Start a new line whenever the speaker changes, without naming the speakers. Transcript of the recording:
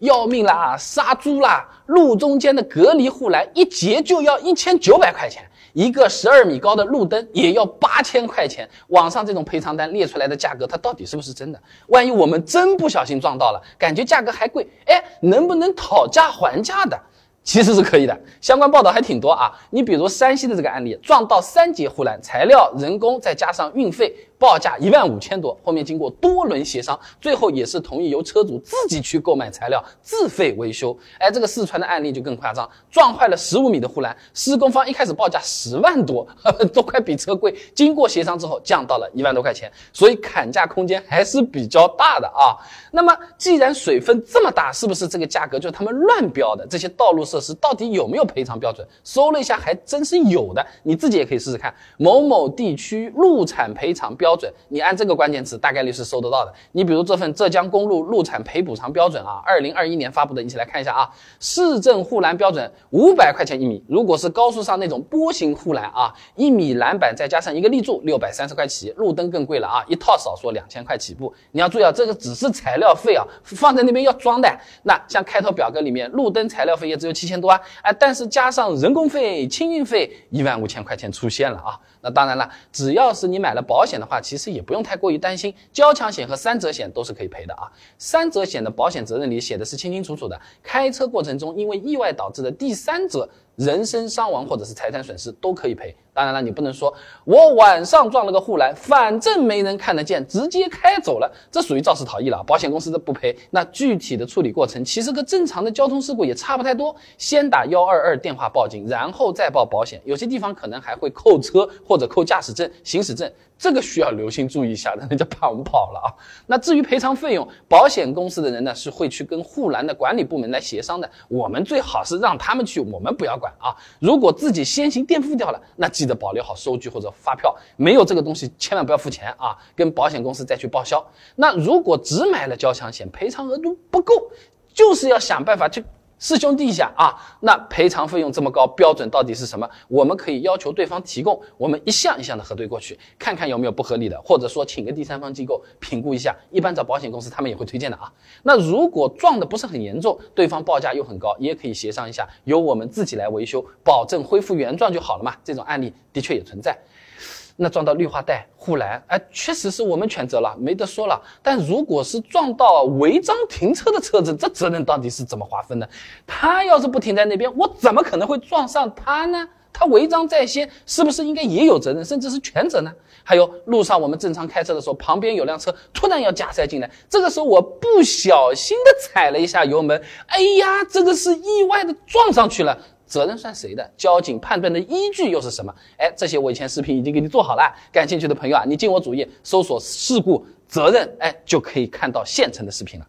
要命啦，杀猪啦！路中间的隔离护栏一截就要一千九百块钱，一个十二米高的路灯也要八千块钱。网上这种赔偿单列出来的价格，它到底是不是真的？万一我们真不小心撞到了，感觉价格还贵，哎，能不能讨价还价的？其实是可以的，相关报道还挺多啊。你比如山西的这个案例，撞到三节护栏，材料、人工再加上运费。报价一万五千多，后面经过多轮协商，最后也是同意由车主自己去购买材料，自费维修。哎，这个四川的案例就更夸张，撞坏了十五米的护栏，施工方一开始报价十万多，都快比车贵。经过协商之后，降到了一万多块钱，所以砍价空间还是比较大的啊。那么，既然水分这么大，是不是这个价格就是他们乱标的？这些道路是设施到底有没有赔偿标准？搜了一下，还真是有的，你自己也可以试试看。某某地区路产赔偿标。标准，你按这个关键词大概率是搜得到的。你比如这份浙江公路路产赔补偿标准啊，二零二一年发布的，一起来看一下啊。市政护栏标准五百块钱一米，如果是高速上那种波形护栏啊，一米栏板再加上一个立柱，六百三十块起。路灯更贵了啊，一套少说两千块起步。你要注意啊，这个只是材料费啊，放在那边要装的。那像开头表格里面，路灯材料费也只有七一千多啊，哎，但是加上人工费、清运费，一万五千块钱出现了啊。那当然了，只要是你买了保险的话，其实也不用太过于担心，交强险和三者险都是可以赔的啊。三者险的保险责任里写的是清清楚楚的，开车过程中因为意外导致的第三者。人身伤亡或者是财产损失都可以赔，当然了，你不能说我晚上撞了个护栏，反正没人看得见，直接开走了，这属于肇事逃逸了，保险公司的不赔。那具体的处理过程其实和正常的交通事故也差不太多，先打幺二二电话报警，然后再报保险，有些地方可能还会扣车或者扣驾驶证、行驶证。这个需要留心注意一下的，那就怕我们跑了啊。那至于赔偿费用，保险公司的人呢是会去跟护栏的管理部门来协商的。我们最好是让他们去，我们不要管啊。如果自己先行垫付掉了，那记得保留好收据或者发票。没有这个东西，千万不要付钱啊，跟保险公司再去报销。那如果只买了交强险，赔偿额度不够，就是要想办法去。师兄弟一下啊，那赔偿费用这么高，标准到底是什么？我们可以要求对方提供，我们一项一项的核对过去，看看有没有不合理的，或者说请个第三方机构评估一下。一般找保险公司，他们也会推荐的啊。那如果撞的不是很严重，对方报价又很高，也可以协商一下，由我们自己来维修，保证恢复原状就好了嘛。这种案例的确也存在。那撞到绿化带、护栏，哎，确实是我们全责了，没得说了。但如果是撞到违章停车的车子，这责任到底是怎么划分的？他要是不停在那边，我怎么可能会撞上他呢？他违章在先，是不是应该也有责任，甚至是全责呢？还有路上我们正常开车的时候，旁边有辆车突然要加塞进来，这个时候我不小心的踩了一下油门，哎呀，这个是意外的撞上去了。责任算谁的？交警判断的依据又是什么？哎，这些我以前视频已经给你做好了，感兴趣的朋友啊，你进我主页搜索事故责任，哎，就可以看到现成的视频了。